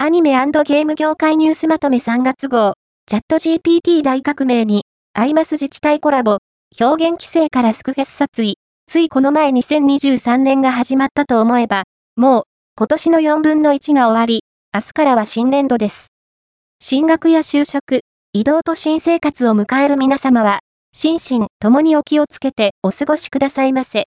アニメゲーム業界ニュースまとめ3月号、チャット GPT 大革命に、アイマス自治体コラボ、表現規制からスクフェス殺意、ついこの前2023年が始まったと思えば、もう、今年の4分の1が終わり、明日からは新年度です。進学や就職、移動と新生活を迎える皆様は、心身ともにお気をつけてお過ごしくださいませ。